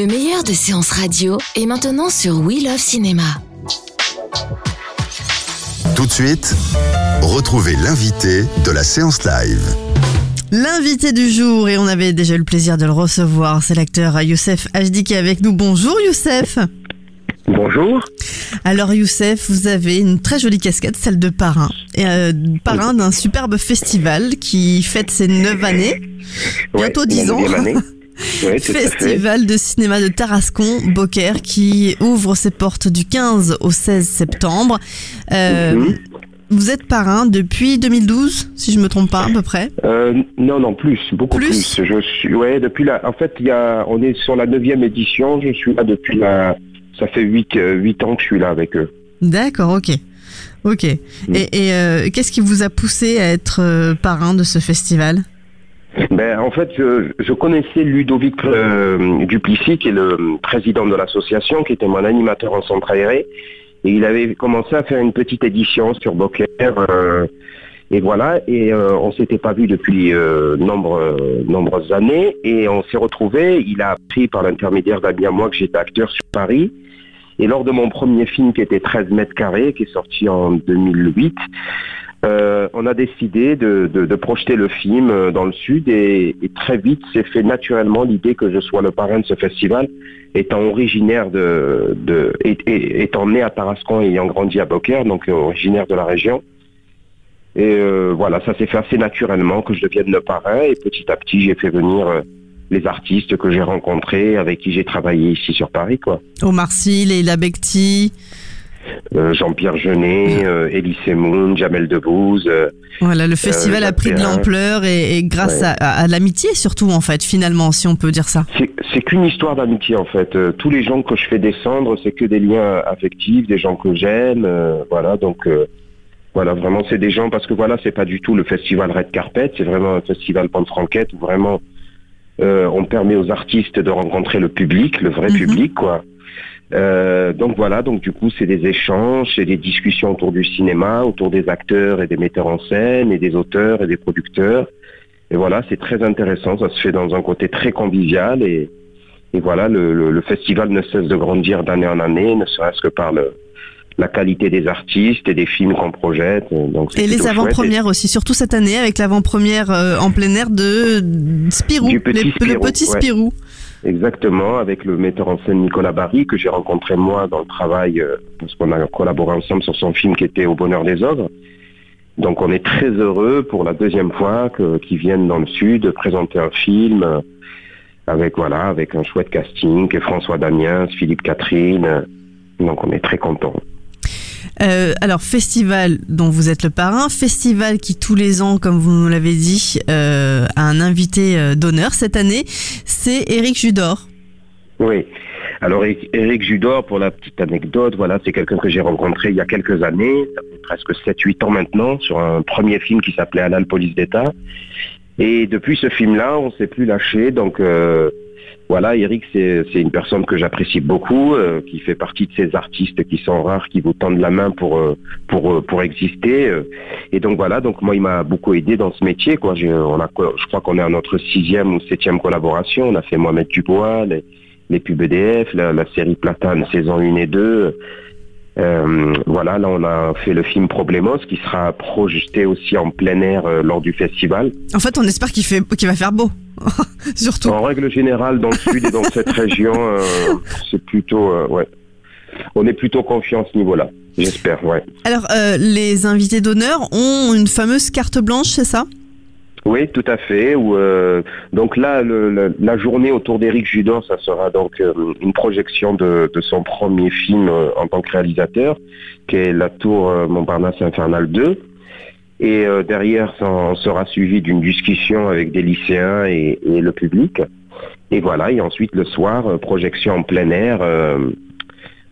Le meilleur de séances radio est maintenant sur We Love Cinéma. Tout de suite, retrouvez l'invité de la séance live. L'invité du jour, et on avait déjà eu le plaisir de le recevoir, c'est l'acteur Youssef Hd qui est avec nous. Bonjour Youssef Bonjour. Alors Youssef, vous avez une très jolie casquette, celle de parrain. Et, euh, parrain d'un superbe festival qui fête ses 9 années, bientôt Ouais, 10 la ans. Festival de cinéma de Tarascon, Beaucaire, qui ouvre ses portes du 15 au 16 septembre. Euh, Mhm. Vous êtes parrain depuis 2012, si je me trompe pas à peu près. Euh, non, non, plus, beaucoup Plus plus. Je suis, ouais, depuis la, en fait, y a, on est sur la neuvième édition. Je suis là depuis la, ça fait huit, euh, huit ans que je suis là avec eux. D'accord, ok. Ok. Et, et, euh, qu'est-ce qui vous a poussé à être euh, parrain de ce festival? Ben, en fait, je, connaissais Ludovic euh, qui est le président de l'association, qui était mon animateur en centre aéré. Et il avait commencé à faire une petite édition sur Beaucaire. euh, et voilà, et euh, on s'était pas vu depuis euh, nombre, nombreuses années. Et on s'est retrouvés. Il a appris par l'intermédiaire d'amis à moi que j'étais acteur sur Paris. Et lors de mon premier film qui était 13 mètres carrés, qui est sorti en 2008, euh, on a décidé de, projeter le film euh, dans le sud et, très vite s'est fait naturellement l'idée que je sois le parrain de ce festival, étant originaire de, étant né à Tarascon et ayant grandi à Beaucaire, donc euh, originaire de la région. Et voilà, ça s'est fait assez naturellement que je devienne le parrain et petit à petit j'ai fait venir les artistes que j'ai rencontrés, avec qui j'ai travaillé ici sur Paris, quoi. Omar Sy, Leila. Euh, Jean-Pierre Jeunet, euh, Elie Semoun, Jamel Debbouze. euh, Voilà, le festival Euh, a pris de l'ampleur et, et grâce Ouais. à, l'amitié surtout en fait, finalement, si on peut dire ça. C'est qu'une histoire d'amitié en fait. Tous les gens que je fais descendre, c'est que des liens affectifs, des gens que j'aime. voilà, donc voilà, vraiment c'est des gens parce que voilà, c'est pas du tout le festival Red Carpet, c'est vraiment un festival Franquette où vraiment on permet aux artistes de rencontrer le public, le vrai Mhm. public quoi. Euh, donc voilà, donc du coup c'est des échanges, c'est des discussions autour du cinéma, autour des acteurs et des metteurs en scène et des auteurs et des producteurs. Et voilà, c'est très intéressant, ça se fait dans un côté très convivial et, et voilà, le, le- le festival ne cesse de grandir d'année en année, ne serait-ce que par le, la qualité des artistes et des films qu'on projette. Donc Et les avant-premières aussi, surtout cette année avec l'avant-première euh, en plein air de Spirou, petit les- le petit ouais. Spirou. Exactement, avec le metteur en scène Nicolas Barry, que j'ai rencontré moi dans le travail, euh, parce qu'on a collaboré ensemble sur son film qui était Au bonheur des ogres. Donc on est très heureux pour la deuxième fois qu'ils viennent dans le sud présenter un film euh, avec voilà avec un chouette casting, François Damiens, Philippe Catherine. Donc on est très contents. Euh, alors, festival dont vous êtes le parrain, festival qui tous les ans, comme vous nous l'avez dit, euh, a un invité euh, d'honneur. Cette année, c'est Éric Judor. Oui. Alors Éric Judor, pour la petite anecdote, voilà, c'est quelqu'un que j'ai rencontré il y a quelques années, ça fait presque 7-8 ans maintenant, sur un premier film qui s'appelait Halal Police d'État. Et depuis ce film-là, on s'est plus lâché. Donc voilà, Eric, c'est une personne que j'apprécie beaucoup, euh, qui fait partie de ces artistes qui sont rares, qui vous tendent la main pour euh, pour euh, pour exister. Et donc voilà, donc moi, il m'a beaucoup aidé dans ce métier. Quoi, je crois qu'on est à notre sixième ou septième collaboration. On a fait Mohamed Dubois, les, les pubs EDF, la, la série Platane saison 1 et 2. Euh, voilà, là on a fait le film Problemos qui sera projeté aussi en plein air euh, lors du festival. En fait, on espère qu'il fait, qu'il va faire beau. Surtout. En règle générale, dans le sud et dans cette région, euh, c'est plutôt, euh, ouais, on est plutôt confiant à ce niveau-là. J'espère, ouais. Alors, euh, les invités d'honneur ont une fameuse carte blanche, c'est ça? Oui, tout à fait. Euh, donc là, la journée autour d'Éric Judor, ça sera donc euh, une projection de, son premier film euh, en tant que réalisateur, qui est La Tour Montparnasse Infernale 2. Et derrière, ça sera suivi d'une discussion avec des lycéens et, le public. Et voilà, et ensuite le soir, projection en plein air.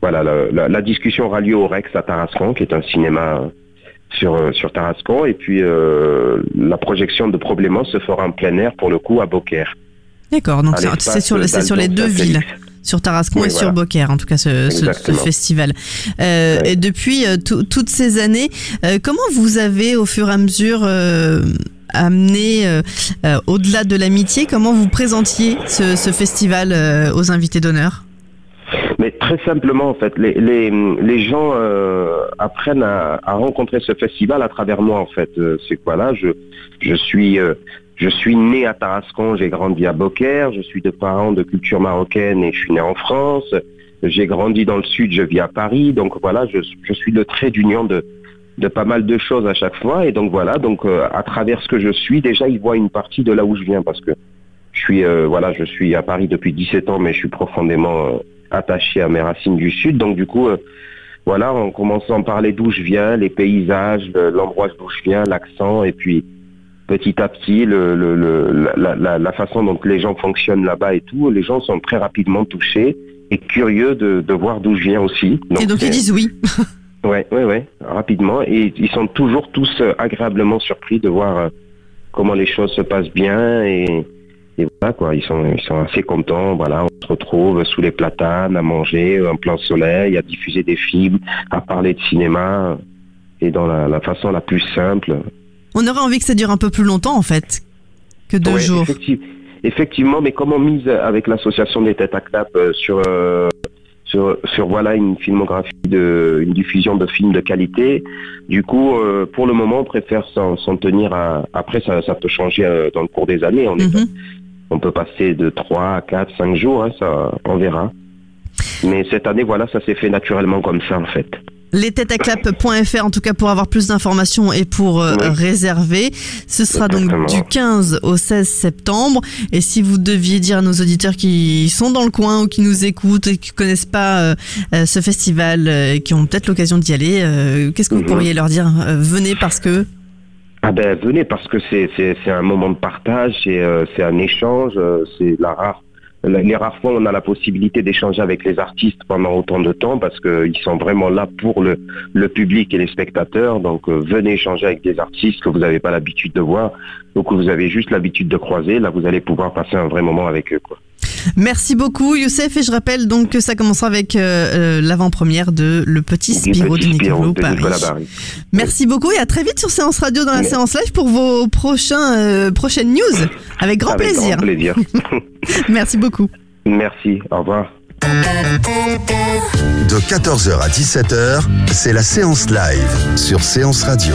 voilà, la, discussion aura lieu au Rex à Tarascon, qui est un cinéma sur, euh, sur Tarascon. Et puis euh, la projection de Problément se fera en plein air, pour le coup, à Beaucaire. D'accord, donc c'est sur, les deux villes, sur Tarascon Oui, et sur. Beaucaire, en tout cas ce, ce- ce Exactement. festival. Euh. Et depuis tout- toutes ces années, euh, comment vous avez au fur et à mesure euh, amené, au-delà de l'amitié, comment vous présentiez ce, ce festival aux invités d'honneur? Mais très simplement, en fait, les, les, les gens euh, apprennent à, rencontrer ce festival à travers moi, en fait. Euh, C'est quoi là? Je, je suis euh, je suis né à Tarascon, j'ai grandi à Beaucaire, je suis de parents de culture marocaine et je suis né en France. J'ai grandi dans le sud, je vis à Paris, donc voilà, je, je suis le trait d'union de, de pas mal de choses à chaque fois. Et donc voilà, donc à travers ce que je suis, déjà ils voient une partie de là où je viens parce que je suis voilà, je suis à Paris depuis 17 ans, mais je suis profondément attaché à mes racines du sud. Donc du coup, euh, voilà, en commençant par parler d'où je viens, les paysages, le- l'endroit d'où je viens, l'accent, et puis petit à petit, le, le, le- la, la, la façon dont les gens fonctionnent là-bas et tout, les gens sont très rapidement touchés et curieux de, de voir d'où je viens aussi. Et donc ils c'est- disent oui. Ouais, ouais, ouais, rapidement. Et ils sont toujours tous euh, agréablement surpris de voir euh, comment les choses se passent bien et, et voilà quoi. Ils sont, ils sont assez contents. Voilà, on se retrouve sous les platanes à manger en plein soleil, à diffuser des films, à parler de cinéma et dans la, la façon la plus simple. On aurait envie que ça dure un peu plus longtemps en fait que deux Ouais, jours. effective- effectivement, mais comme on mise avec l'association des têtes à clap euh, sur, euh, sur, sur voilà une filmographie de, une diffusion de films de qualité, du coup, euh, pour le moment, on préfère s'en tenir à. Après, ça, ça peut changer euh, dans le cours des années. On, est- Mhm. On peut passer de 3 à 4, 5 jours, hein, ça, on verra. Mais cette année, voilà, ça s'est fait naturellement comme ça, en fait. Lesetaclap.fr en tout cas pour avoir plus d'informations et pour euh, Oui. réserver. Ce sera donc du 15 au 16 septembre. Et si vous deviez dire à nos auditeurs qui sont dans le coin ou qui nous écoutent et qui connaissent pas euh, euh, ce festival et qui ont peut-être l'occasion d'y aller, euh, qu'est-ce que vous Mhm. pourriez leur dire? Venez parce que Ah ben venez parce que c'est un moment de partage, c'est euh, c'est un échange, euh, c'est la rare les rares fois où on a la possibilité d'échanger avec les artistes pendant autant de temps parce qu'ils sont vraiment là pour le le public et les spectateurs. Donc euh, venez échanger avec des artistes que vous n'avez pas l'habitude de voir ou que vous avez juste l'habitude de croiser. Là, vous allez pouvoir passer un vrai moment avec eux. Quoi. Merci beaucoup Youssef et je rappelle donc que ça commencera avec euh, euh, l'avant-première de Le Petit Spiro de Nicolas Paris. Nicolas Barry. Merci beaucoup et à très vite sur Séance Radio dans la Oui. séance live pour vos prochains, euh, prochaines news. Avec grand Avec plaisir. Grand plaisir. Merci beaucoup. Merci. Au revoir. De 14h à 17h, c'est la séance live sur Séance Radio.